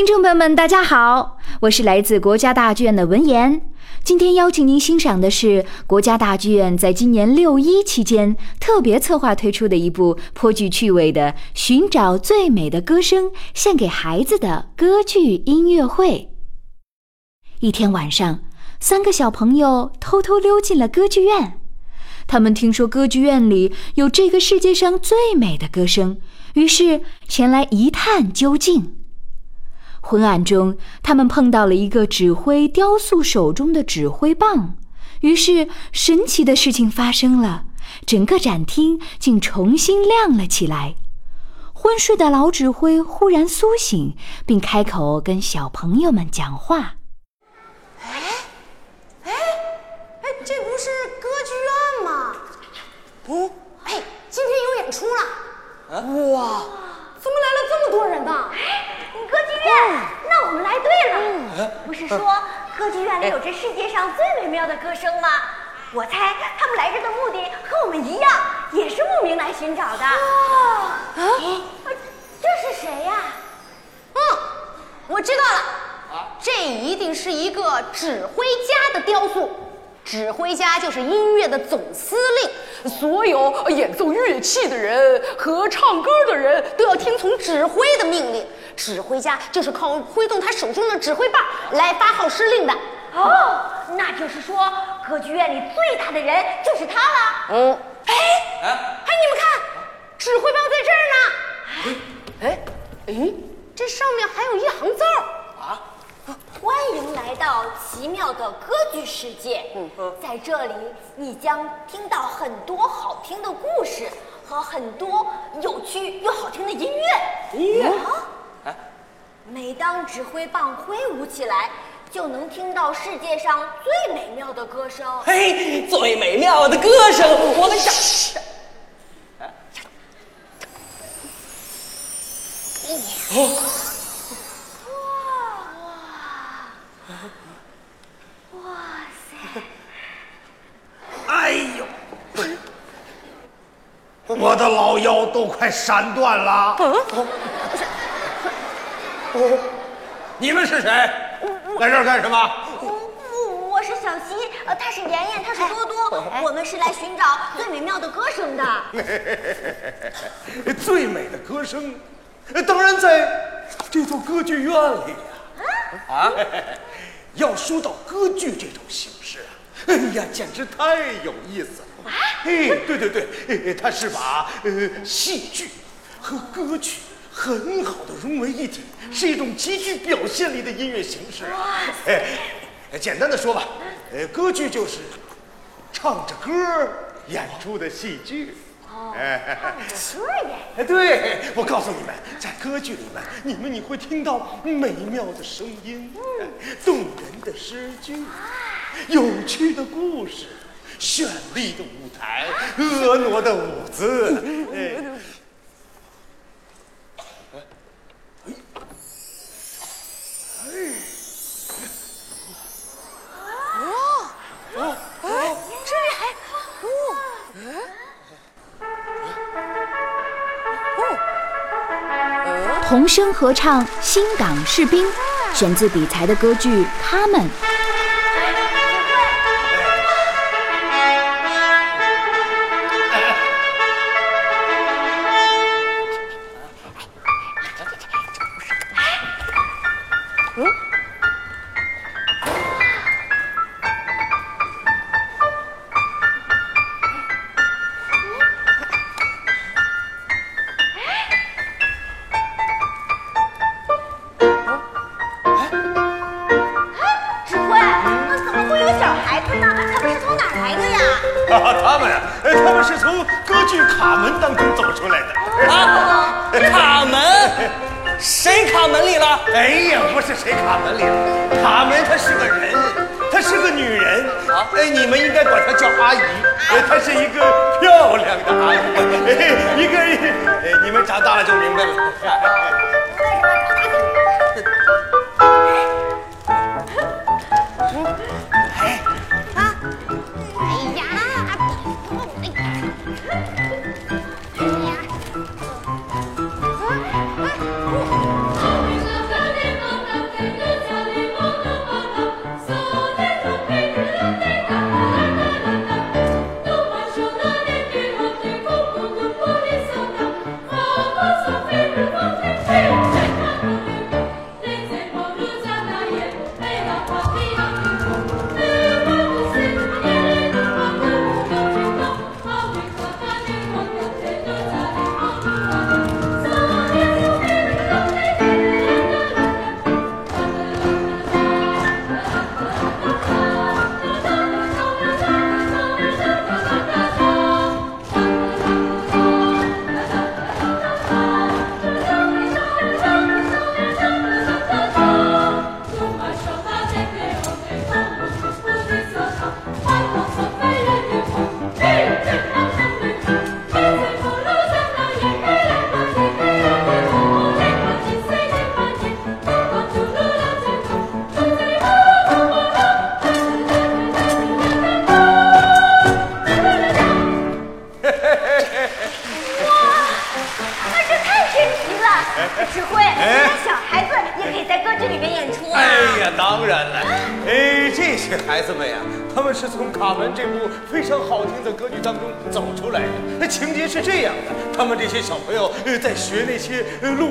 听众朋友们，大家好，我是来自国家大剧院的文言。今天邀请您欣赏的是国家大剧院在今年六一期间特别策划推出的一部颇具趣味的《寻找最美的歌声，献给孩子的歌剧音乐会》。一天晚上，三个小朋友偷偷溜进了歌剧院。他们听说歌剧院里有这个世界上最美的歌声，于是前来一探究竟。昏暗中，他们碰到了一个指挥雕塑手中的指挥棒，于是神奇的事情发生了，整个展厅竟重新亮了起来。昏睡的老指挥忽然苏醒，并开口跟小朋友们讲话：“哎，哎，哎，这不是歌剧院吗？哦，哎，今天有演出了。哇，怎么来了这么多人呢？歌剧院，那我们来对了。不是说歌剧院里有这世界上最美妙的歌声吗？我猜他们来这的目的和我们一样，也是慕名来寻找的。啊，这是谁呀？嗯，我知道了，这一定是一个指挥家的雕塑。指挥家就是音乐的总司令，所有演奏乐器的人和唱歌的人都要听从指挥的命令。指挥家就是靠挥动他手中的指挥棒来发号施令的。哦，那就是说歌剧院里最大的人就是他了。嗯，哎，哎，你们看，指挥棒在这儿呢。哎，哎，这上面还有一行字儿。欢迎来到奇妙的歌剧世界。在这里，你将听到很多好听的故事和很多有趣又好听的音乐。音乐啊！每当指挥棒挥舞起来，就能听到世界上最美妙的歌声。嘿，最美妙的歌声，我们想。哦，哇塞！哎呦，我的老腰都快闪断了。你们是谁？来这儿干什么？我我是小溪，呃，他是妍妍，他是多多，我们是来寻找最美妙的歌声的。最美的歌声，当然在这座歌剧院里呀。啊，要说到歌剧这种形式啊，哎呀，简直太有意思了。哎，对对对，他是把呃戏剧和歌曲很好的融为一体，是一种极具表现力的音乐形式啊。哎，简单的说吧，呃，歌剧就是唱着歌演出的戏剧。哦，唱着歌演。哎，对，我告诉你们，在歌剧里面，你们你会听到美妙的声音，动人的诗句，有趣的故事，绚丽的舞台，婀娜的舞姿。哎，这里还，哦，童声合唱《新港士兵》，选自比才的歌剧《他们》。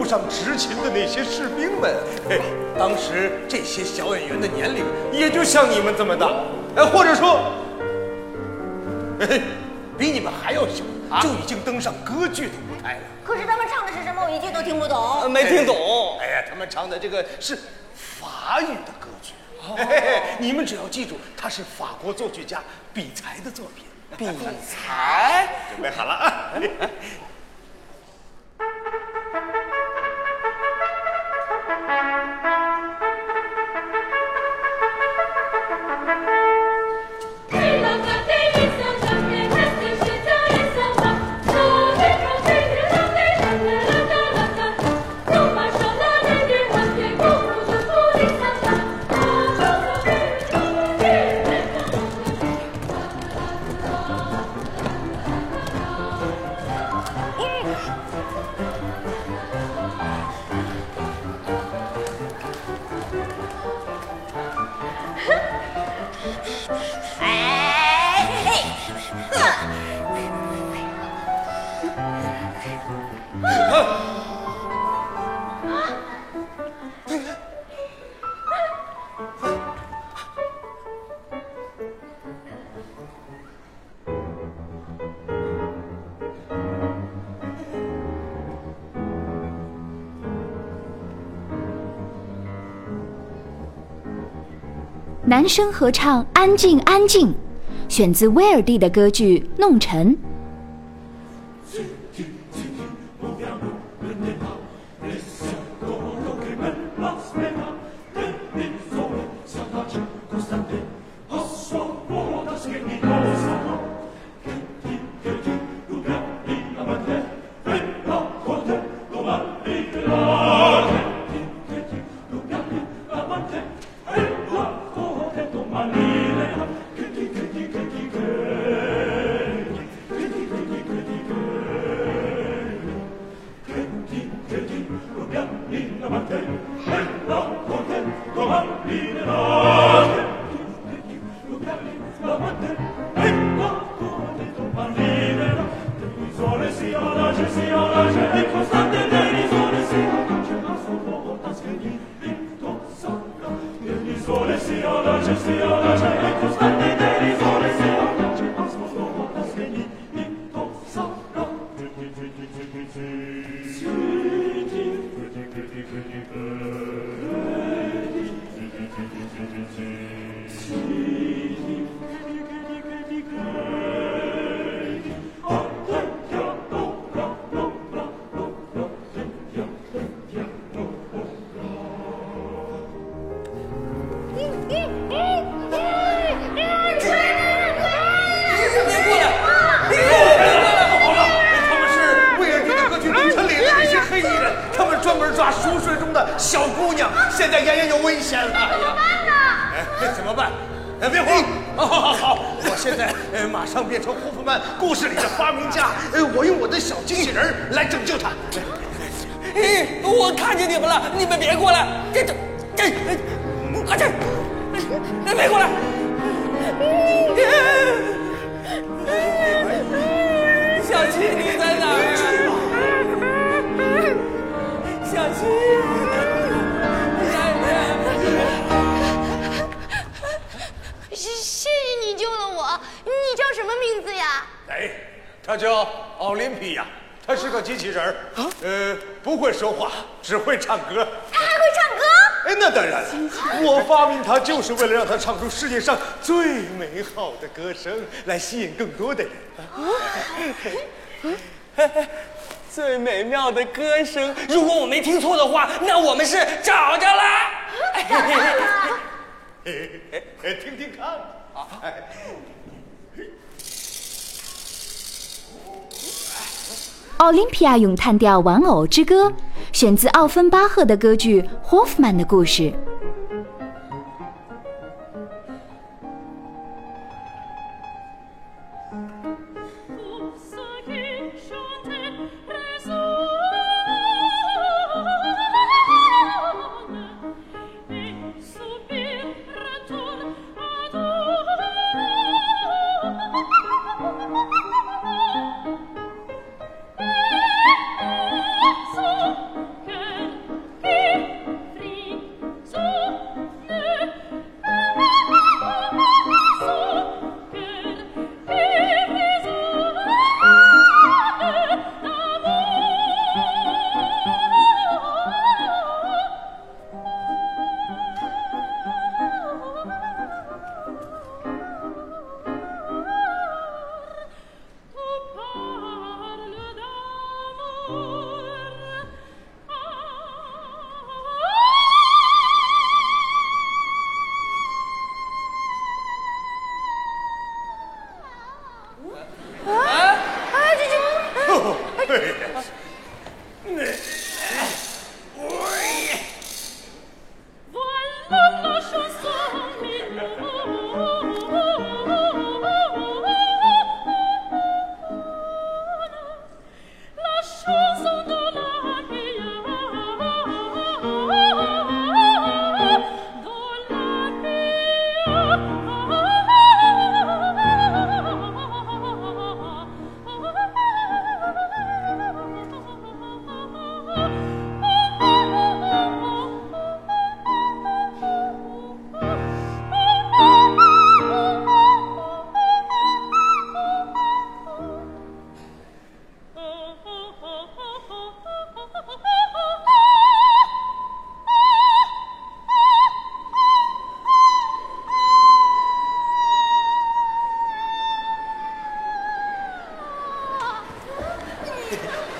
上执勤的那些士兵们。嘿，当时这些小演员的年龄也就像你们这么大，哎，或者说，哎，比你们还要小，就已经登上歌剧的舞台了。可是他们唱的是什么？我一句都听不懂。没听懂。哎呀，他们唱的这个是法语的歌剧。嘿嘿嘿你们只要记住，它是法国作曲家比才的作品。比才，准备好了啊！男生合唱《安静安静》，选自威尔第的歌剧《弄臣》。是为了让他唱出世界上最美好的歌声，来吸引更多的人。最美妙的歌声，如果我没听错的话，那我们是找着了。嘿嘿嘿嘿听听看啊！奥林匹亚咏叹调《玩偶之歌》，选自奥芬巴赫的歌剧《霍夫曼的故事》。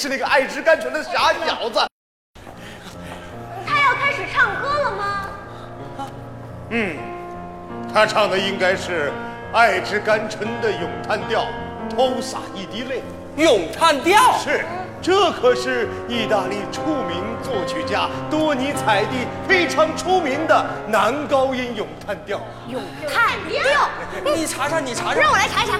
是那个爱吃甘醇的傻小子。他要开始唱歌了吗？嗯，他唱的应该是爱之甘醇的咏叹调《偷洒一滴泪》。咏叹调是，这可是意大利著名作曲家多尼采蒂非常出名的男高音咏叹调。咏叹调，你查查，你查查。让我来查一查。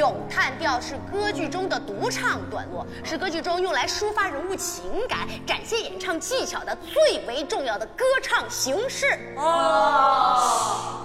咏叹调是歌剧中的独唱段落，是歌剧中用来抒发人物情感、展现演唱技巧的最为重要的歌唱形式。哦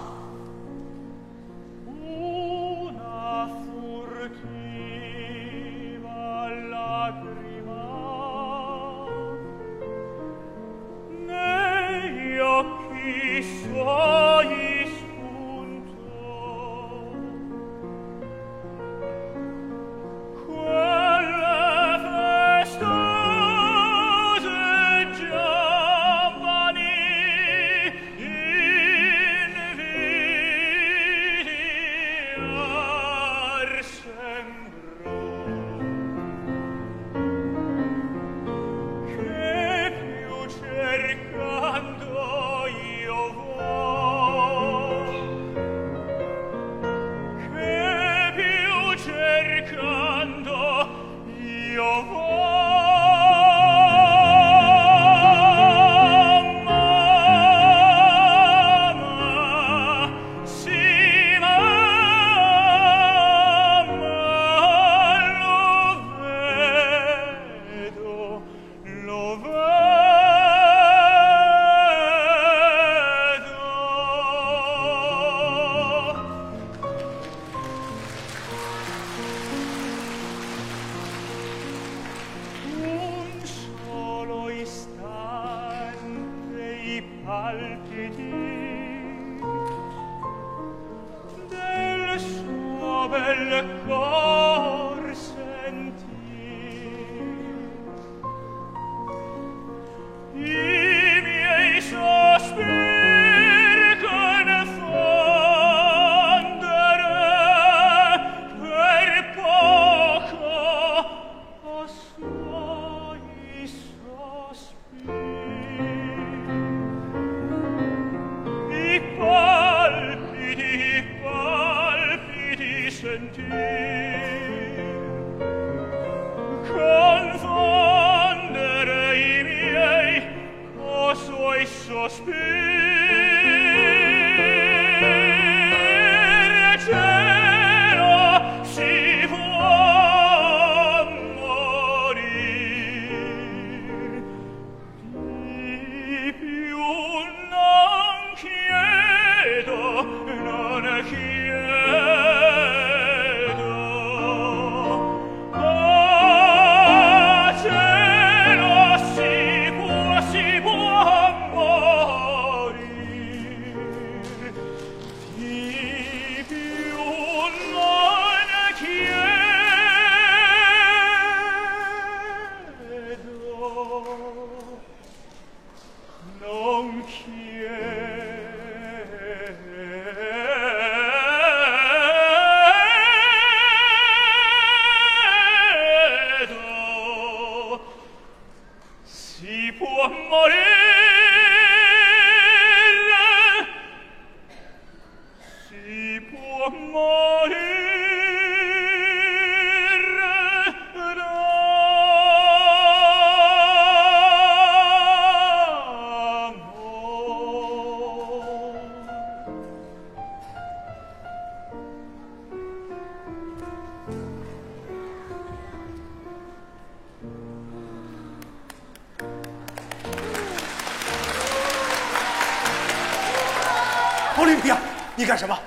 奥林匹亚，你干什么？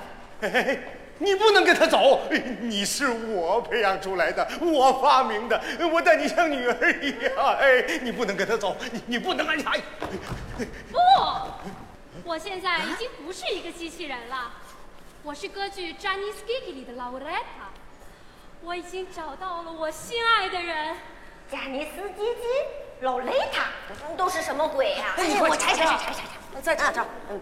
嘿嘿嘿，你不能跟他走，你是我培养出来的，我发明的，我待你像女儿一样。哎，你不能跟他走，你你不能哎呀！不，我现在已经不是一个机器人了，我是歌剧《詹妮斯基基》里的劳雷塔。我已经找到了我心爱的人。贾尼斯基基、老雷塔都是什么鬼呀、哎，我查一查，查一查，查一查，在这这儿，嗯，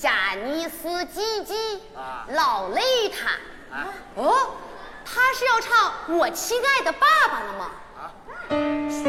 贾尼斯基基，老雷塔。哦，他是要唱《我亲爱的爸爸》了吗？费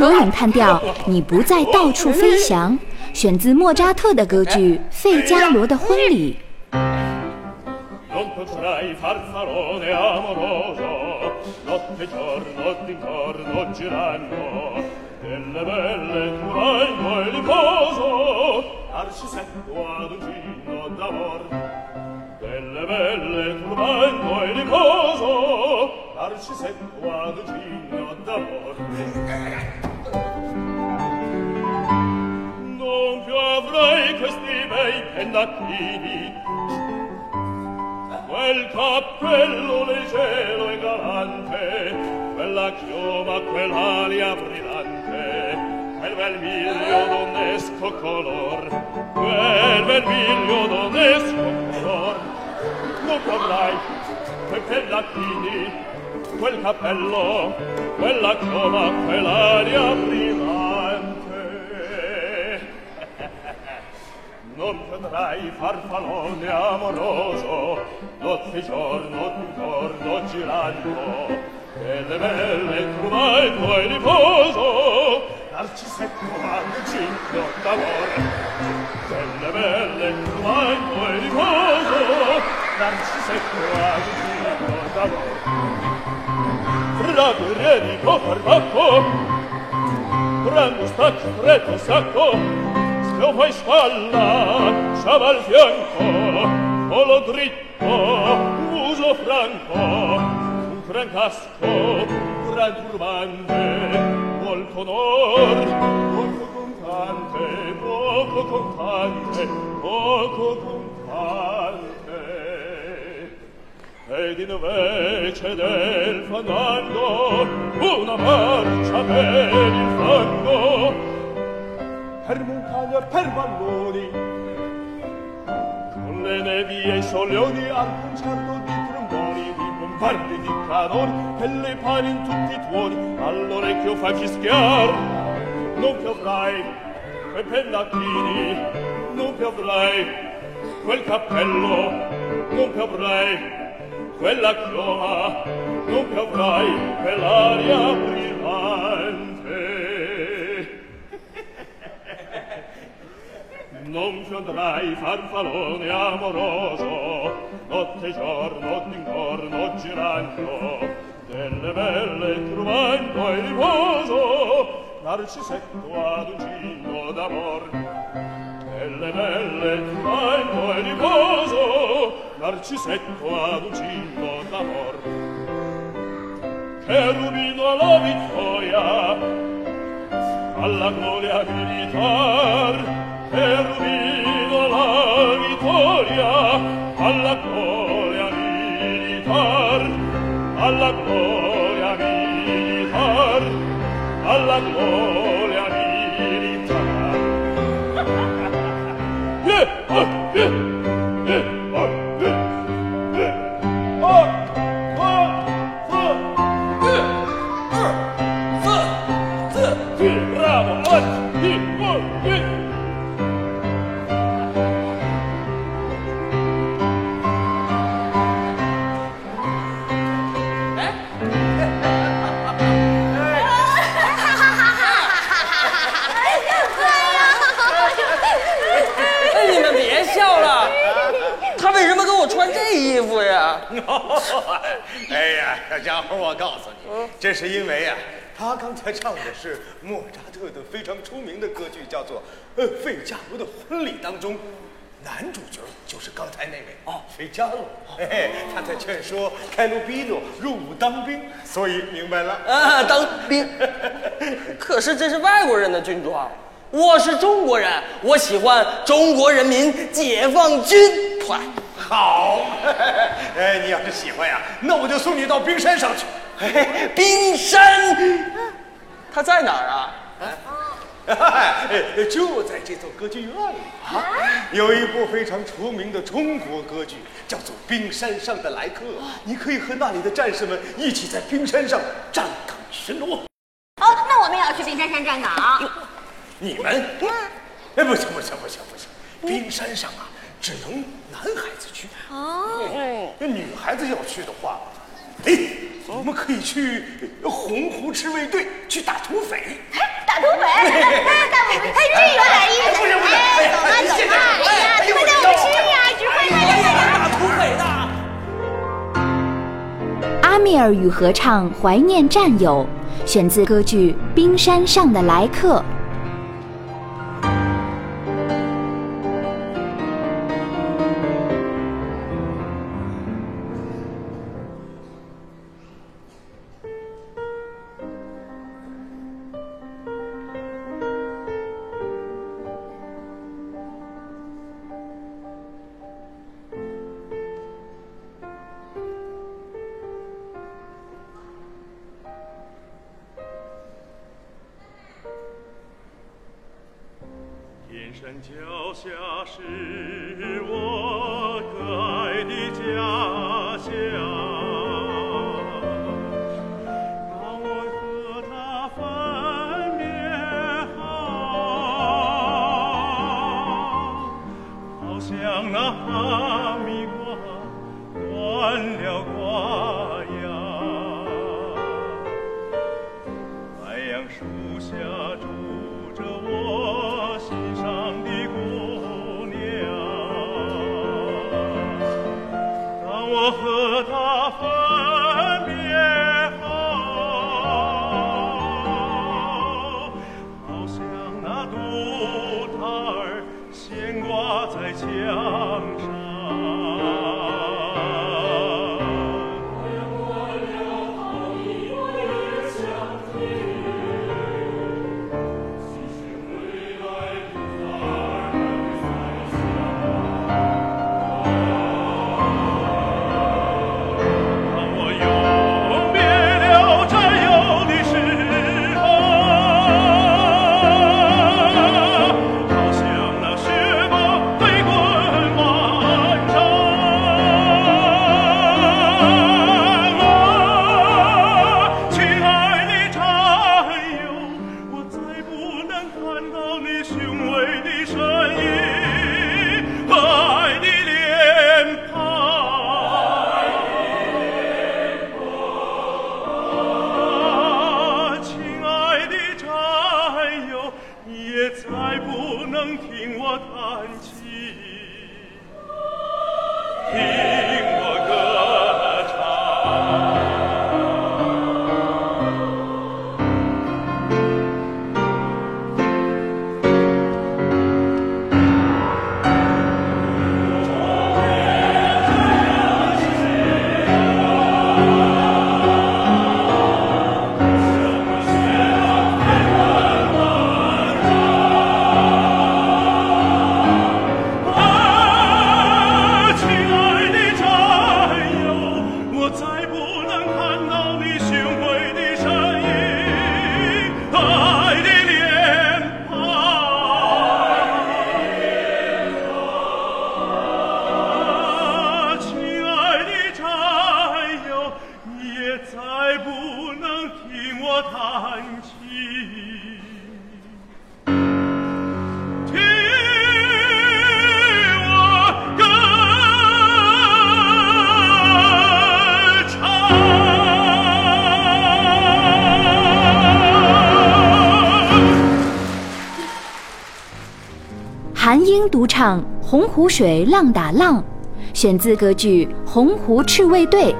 罗咏叹调，你不再到处飞翔，选自莫扎特的歌剧《费加罗的婚礼》。e latini quel cappello leggero e galante quella chioma quell'alia brillante quel bel miglio d'onesco color quel bel miglio d'onesco color. Non potrai perché latini quel cappello quella chioma quell'aria brillante. non potrai farfallone amoroso notte giorno d'intorno girando e le belle trovai tuoi riposo darci secco anche ciclo d'amore e le belle trovai tuoi riposo darci secco anche ciclo d'amore fra guerrieri cofar bacco fra mustacchi freddo sacco io fai spalla sciava al fianco volo dritto muso franco un gran casco gran turbante molto d'or poco contante poco contante poco contante. Ed invece del fandango una marcia per il fango per montagna per valloni con le nevi e i soleoni al concerto di tromboni di bombardi di canoni e le pani in tutti i tuoni all'orecchio fai fischiar non piovrai quei pennacchini non più avrai quel cappello, non più avrai quella chioma, non più avrai quell'aria brillante. non fionderai farfallone amoroso. Notte e giorno d'intorno girando delle belle trovando il riposo. Narcisetto ad un ginno d'amor delle belle trovando il riposo. Narcisetto ad un ginno d'amor cherubino alla vittoria alla gloria militar Erubino la vittoria alla gloria militar, alla gloria militar, alla gloria militar. yeah, yeah. 穿这衣服呀？哎呀，小家伙，我告诉你，这是因为呀、他刚才唱的是莫扎特的非常出名的歌剧，叫做《呃费加罗的婚礼》当中，男主角就是刚才那位哦，费加罗。嘿嘿，他在劝说开罗比诺入伍当兵，所以明白了。啊，当兵。可是这是外国人的军装，我是中国人，我喜欢中国人民解放军团。好，哎，你要是喜欢呀，那我就送你到冰山上去。嘿 冰山，它在哪儿啊？哎就在这座歌剧院里啊，有一部非常出名的中国歌剧，叫做《冰山上的来客》。你可以和那里的战士们一起在冰山上站岗巡逻。哦，那我们也要去冰山山站岗。你们？哎，不行不行不行不行，冰山上啊，只能男孩子去。哦，那女孩子要去的话，哎，我们可以去洪湖赤卫队去打土匪。打土匪，哎，大宝贝，哎，这有点意思。不是不是哎，走吧走吧，哎呀，快带我们吃呀，指挥快点快点。打土匪的。阿米尔与合唱怀念战友，选自歌剧《冰山上的来客》。了瓜芽。太阳树下唱洪湖水浪打浪选自歌剧洪湖赤卫队。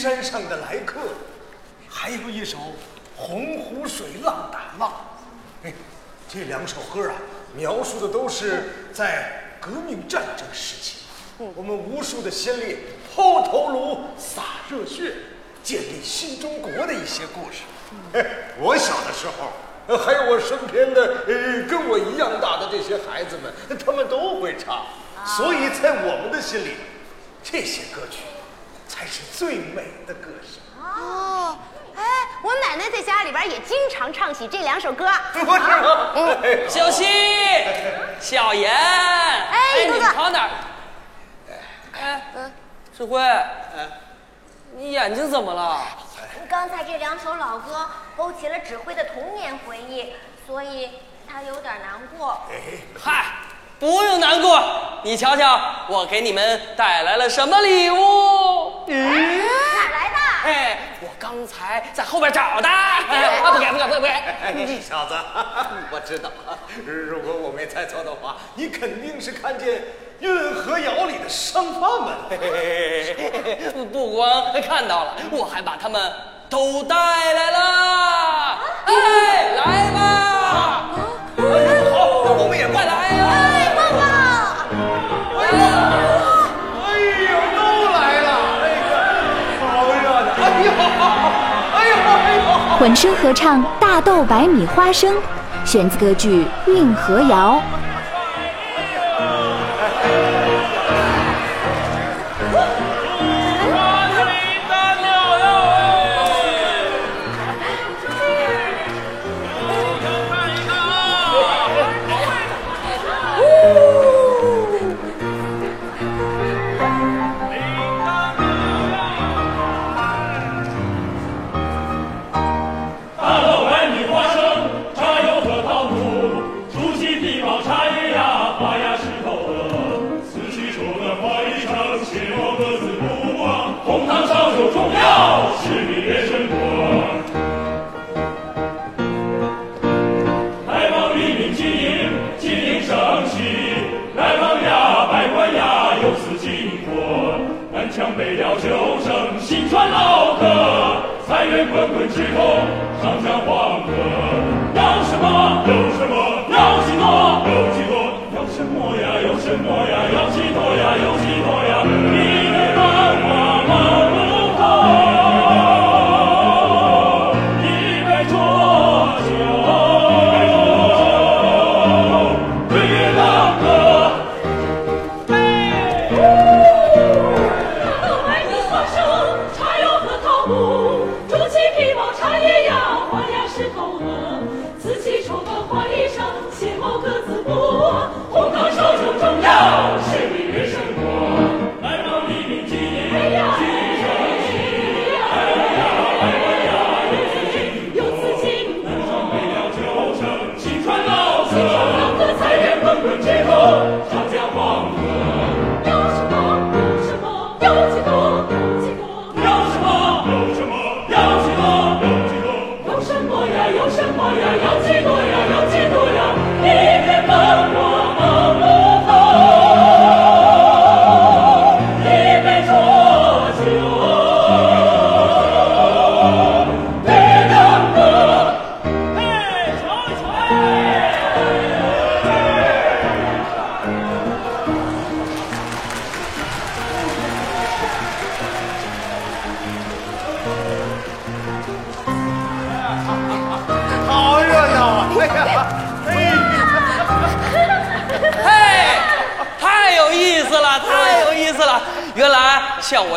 山上的来客，还有一首洪湖水浪打浪。哎，这两首歌啊，描述的都是在革命战争时期，我们无数的先烈抛头颅、洒热血，建立新中国的一些故事。哎，我小的时候，还有我身边的跟我一样大的这些孩子们，他们都会唱。所以在我们的心里，这些歌曲。才是最美的歌声。哦，哎，我奶奶在家里边也经常唱起这两首歌。不是小溪，小严，哎哥哥你跑哪儿？哎，智慧，你眼睛怎么了？刚才这两首老歌勾起了指挥的童年回忆，所以他有点难过。嗨，不用难过，你瞧瞧，我给你们带来了什么礼物？嗯哪儿来的？哎，我刚才在后边找的。哎，啊，不给，不给，不给，不给。你，小子，我知道，如果我没猜错的话，你肯定是看见《运河窑》里的商贩们了。不光看到了，我还把他们都带来了。哎，来吧！混声合唱《大豆白米花生》，选自歌剧《运河谣》。滚滚直通长江黄河。要什么？有什么？要几多？有几多？要什么呀？有什么呀？要几多呀？有几多呀？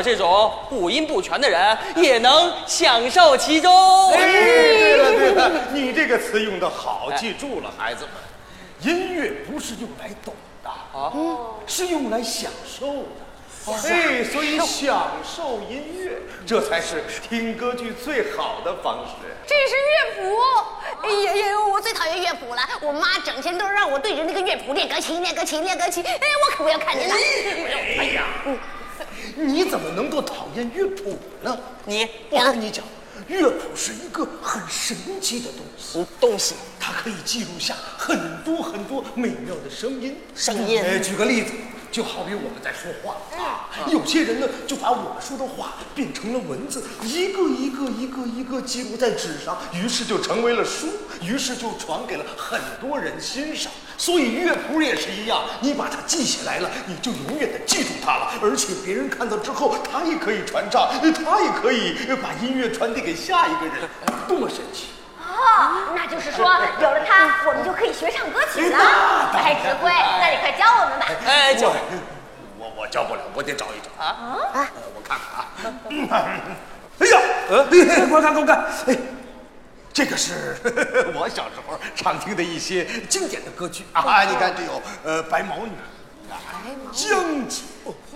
这种五音不全的人也能享受其中。哎，对了 对了，你这个词用的好，记住了，孩子们。音乐不是用来懂的啊，是用来享受的。哎，所以享受音乐，这才是听歌剧最好的方式。这是乐谱。哎呀呀，我最讨厌乐谱了。我妈整天都让我对着那个乐谱练钢琴，练钢琴，练钢琴。哎，我可不要看见了。哎呀，你怎么能够讨厌乐谱呢？你我跟你讲，乐谱是一个很神奇的东西，东西它可以记录下很多很多美妙的声音。声音哎，举个例子，就好比我们在说话啊，有些人呢就把我们说的话变成了文字，一个一个一个一个记录在纸上，于是就成为了书，于是就传给了很多人欣赏。所以乐谱也是一样，你把它记下来了，你就永远的记住它了，而且别人看到之后，他也可以传唱，他也可以把音乐传递给下一个人，多么神奇！哦，那就是说，有了它，我们就可以学唱歌曲了。哎，指挥，那你快教我们吧。哎，教我我我教不了，我得找一找啊啊！我看看啊，哎呀，呃，给我看，给我看，哎，这个是 我小时候常听的一些经典的歌曲啊。你看，这有呃白毛女啊，将就，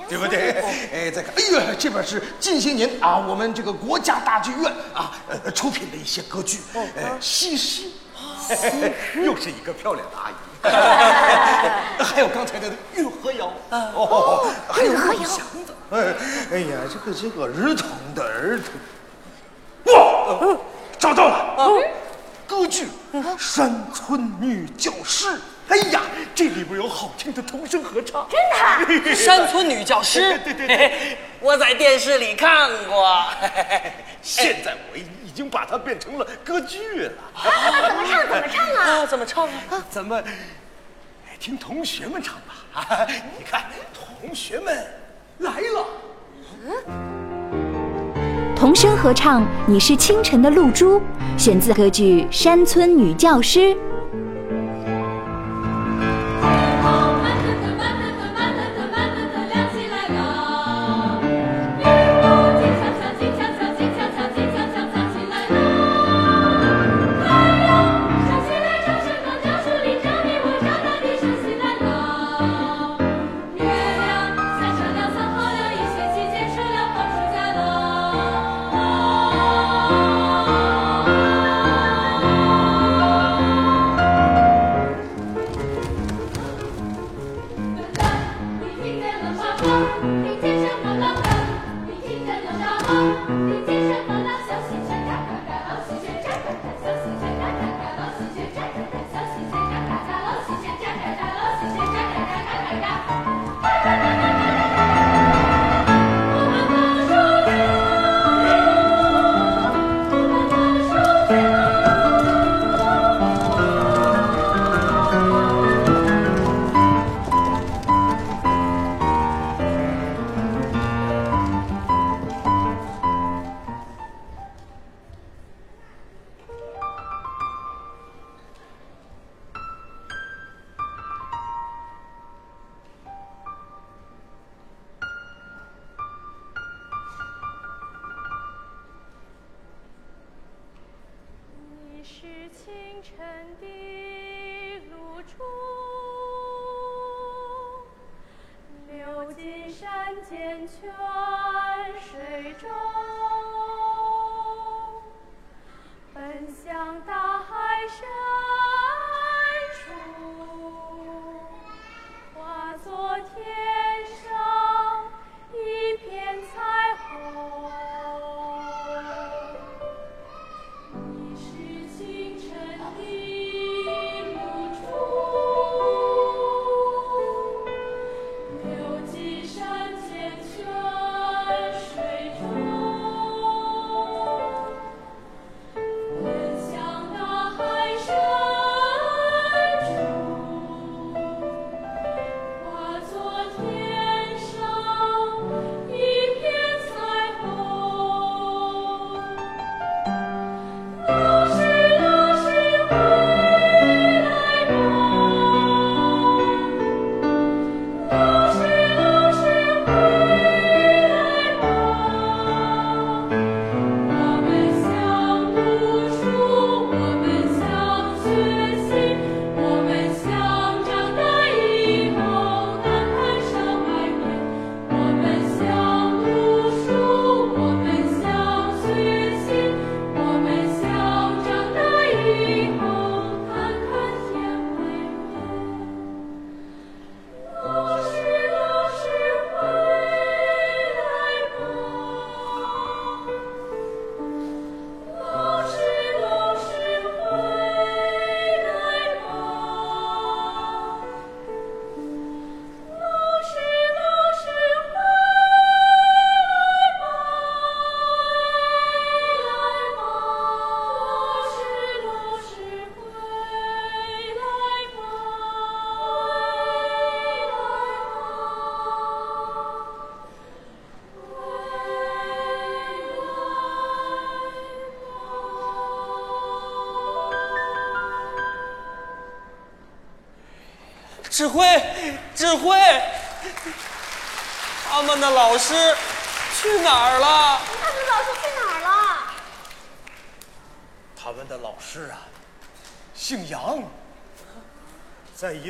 对不对？哎，再看，哎呀，这边是近些年啊，我们这个国家大剧院啊呃出品的一些歌剧，呃，西施，又是一个漂亮的阿姨。还有刚才的运河谣，哦，还有梦祥子，哎，哎呀，这个这个儿童的儿童，哇，找到了，歌剧《山村女教师》。哎呀，这里边有好听的童声合唱，真的？山村女教师，对对对，我在电视里看过。现在我已经把它变成了歌剧了。怎么唱？怎么唱啊？啊，怎么唱啊？咱们听同学们唱吧。啊，你看，同学们来了。童声合唱《你是清晨的露珠》，选自歌剧《山村女教师》。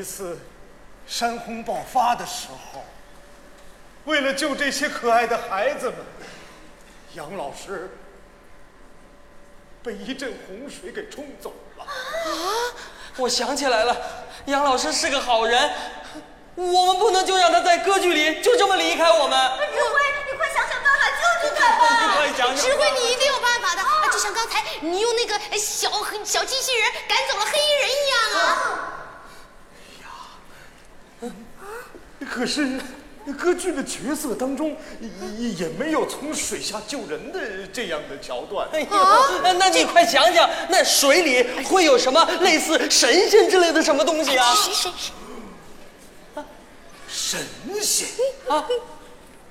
次山洪爆发的时候，为了救这些可爱的孩子们，杨老师被一阵洪水给冲走了。啊我想起来了，杨老师是个好人，我们不能就让他在歌剧里就这么离开我们。指挥，你快想想办法救救他吧！快想想指挥，你一定有办法的，啊就像刚才你用那个小小机器人赶走了黑衣人一样啊！可是，歌剧的角色当中也也没有从水下救人的这样的桥段。哎呦，那那你快想想，那水里会有什么类似神仙之类的什么东西啊？谁谁神仙？啊！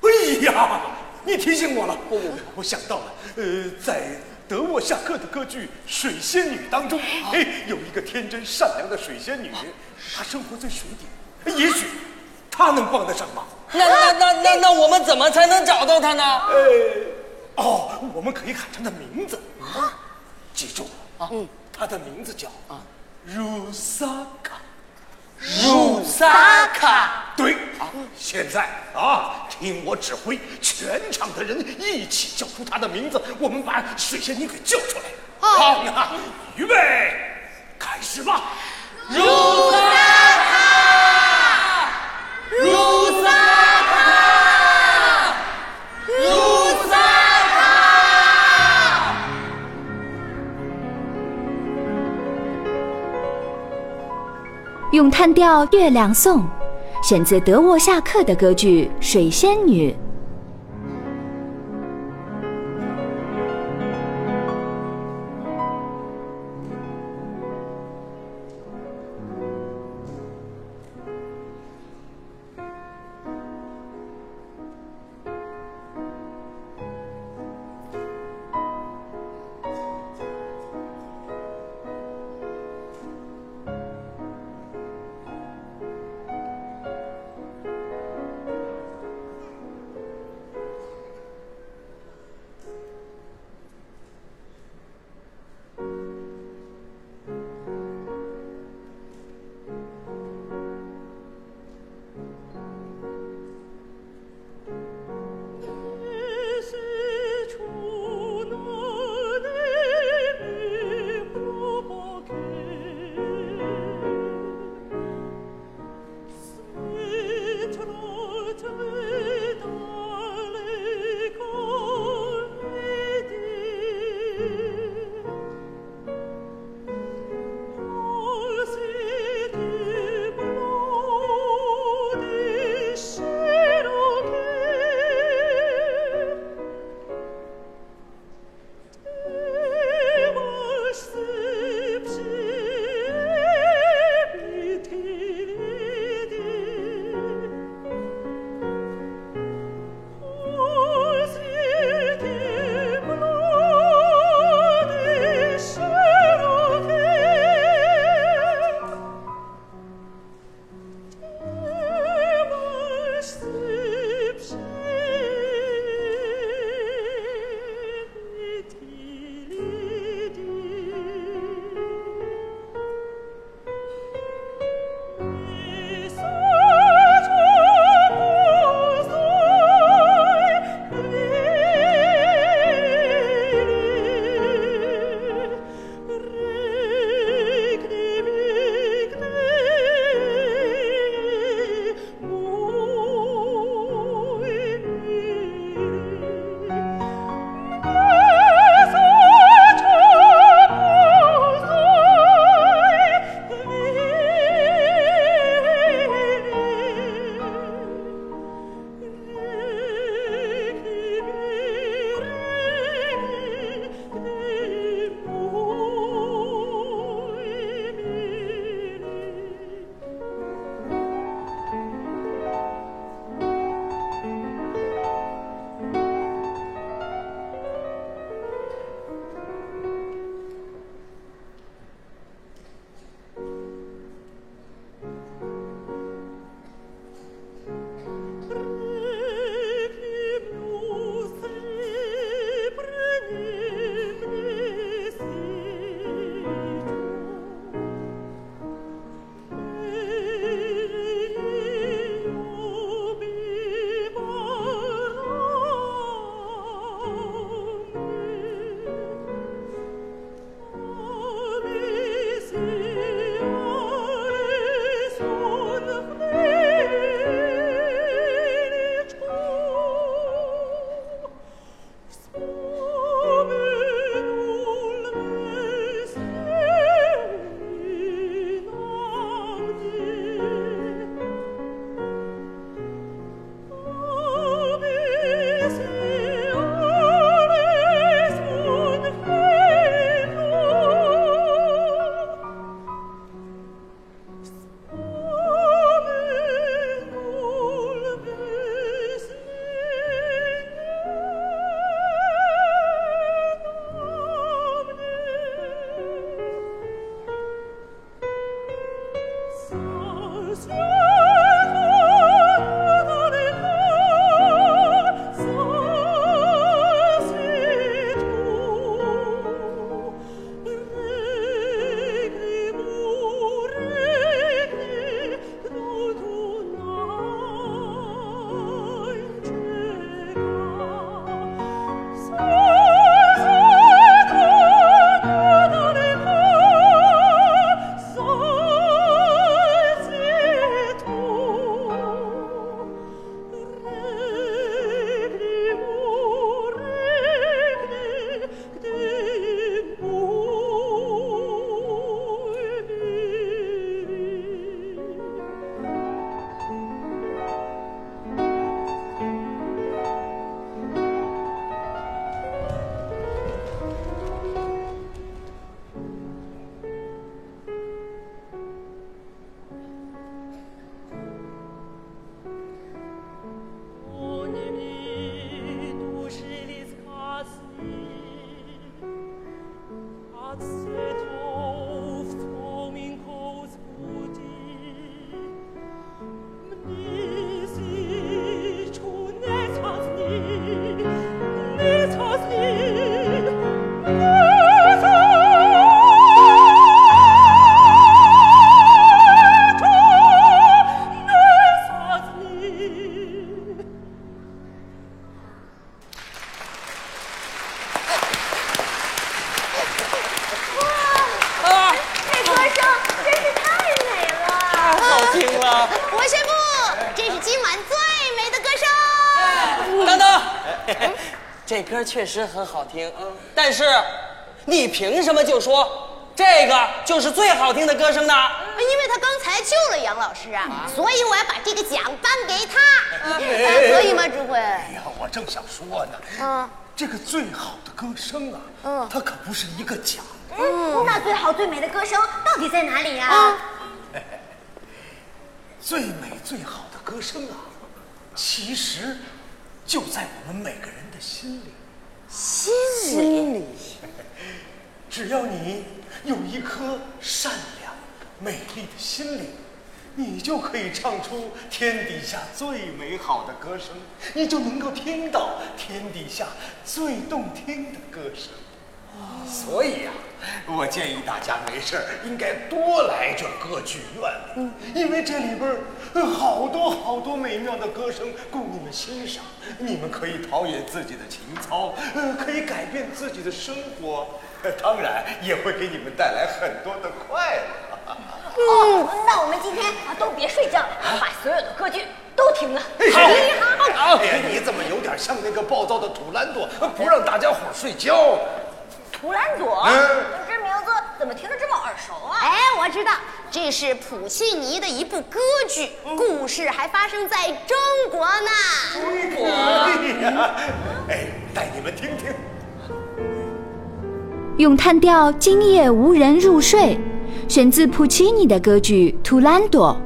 哎呀，你提醒我了，我我我想到了，呃，在德沃夏克的歌剧《水仙女》当中，哎，有一个天真善良的水仙女，她生活在水底，也许她能帮得上忙。那那那那那我们怎么才能找到他呢？呃，哦，我们可以喊他的名字，记住啊，他的名字叫啊，茹萨卡。鲁萨卡。对啊，现在啊，听我指挥，全场的人一起叫出他的名字，我们把水仙女给救出来。好，预备，开始吧。鲁萨卡，鲁萨卡，鲁萨卡。咏叹调《月亮颂》，选自德沃夏克的歌剧《水仙女》。歌确实很好听，但是你凭什么就说这个就是最好听的歌声呢？因为他刚才救了杨老师啊，所以我要把这个奖颁给他，呃可以吗？智慧？哎呀，我正想说呢，嗯这个最好的歌声啊，嗯它可不是一个奖，嗯，那最好最美的歌声到底在哪里呀、最美最好的歌声啊，其实就在我们每个人的心里。心里。只要你有一颗善良、美丽的心灵，你就可以唱出天底下最美好的歌声，你就能够听到天底下最动听的歌声。所以呀、我建议大家没事儿应该多来这歌剧院里，因为这里边儿呃好多好多美妙的歌声供你们欣赏，你们可以陶冶自己的情操，呃，可以改变自己的生活，呃当然也会给你们带来很多的快乐。哦，那我们今天啊都别睡觉了，把所有的歌剧都停了。好，哎呀，你怎么有点像那个暴躁的土兰朵，不让大家伙儿睡觉？图兰朵，嗯这名字怎么听着这么耳熟啊？哎，我知道，这是普契尼的一部歌剧，故事还发生在中国呢。中国呀，哎，带你们听听。咏叹调《今夜无人入睡》，选自普契尼的歌剧《图兰朵》。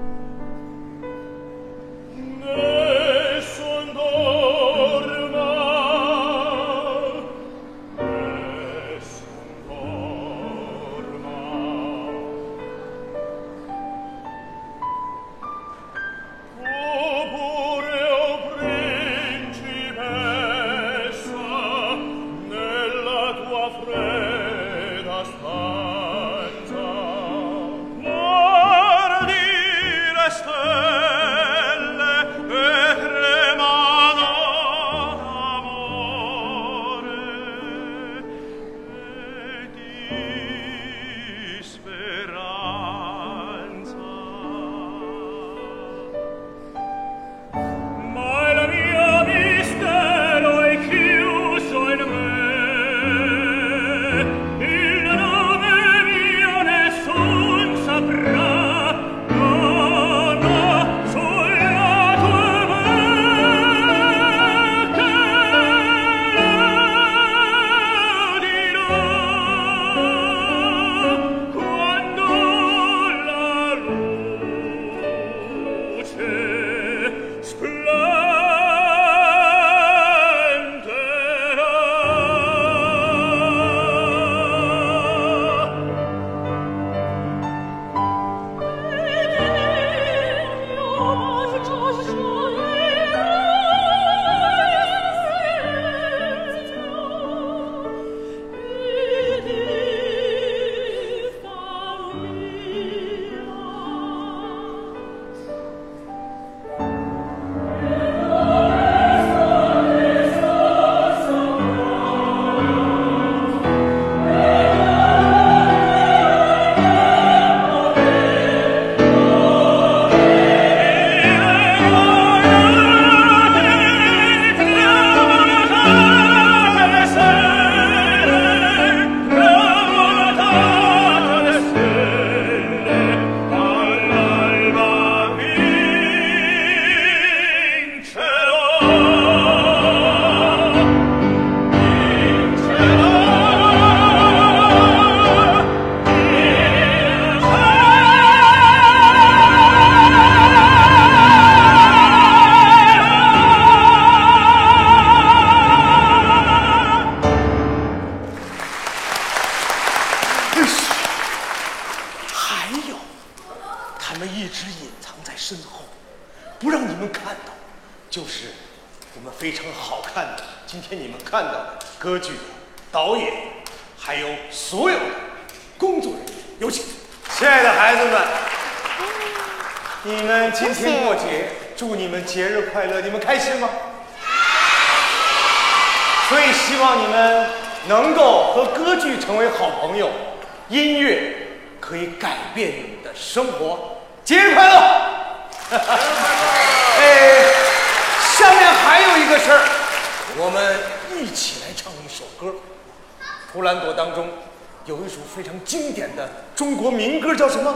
叫什么？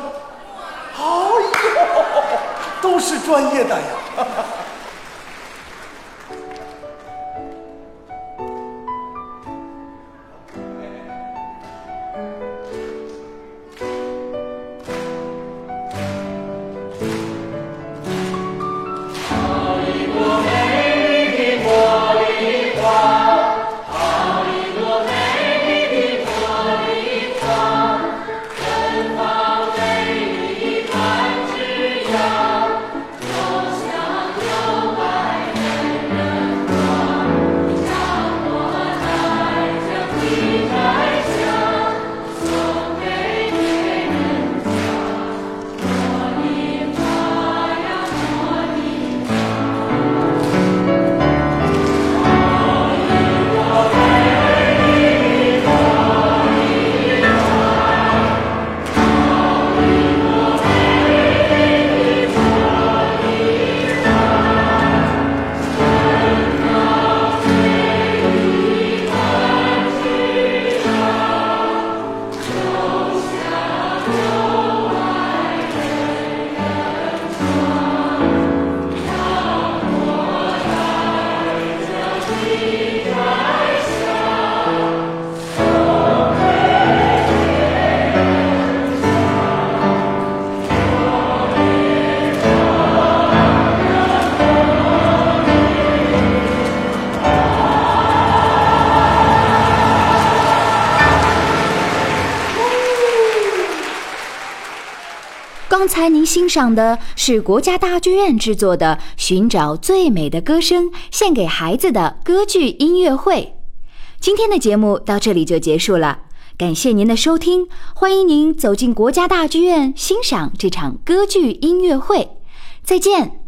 哎呦，都是专业的呀！才您欣赏的是国家大剧院制作的《寻找最美的歌声》，献给孩子的歌剧音乐会。今天的节目到这里就结束了，感谢您的收听，欢迎您走进国家大剧院欣赏这场歌剧音乐会。再见。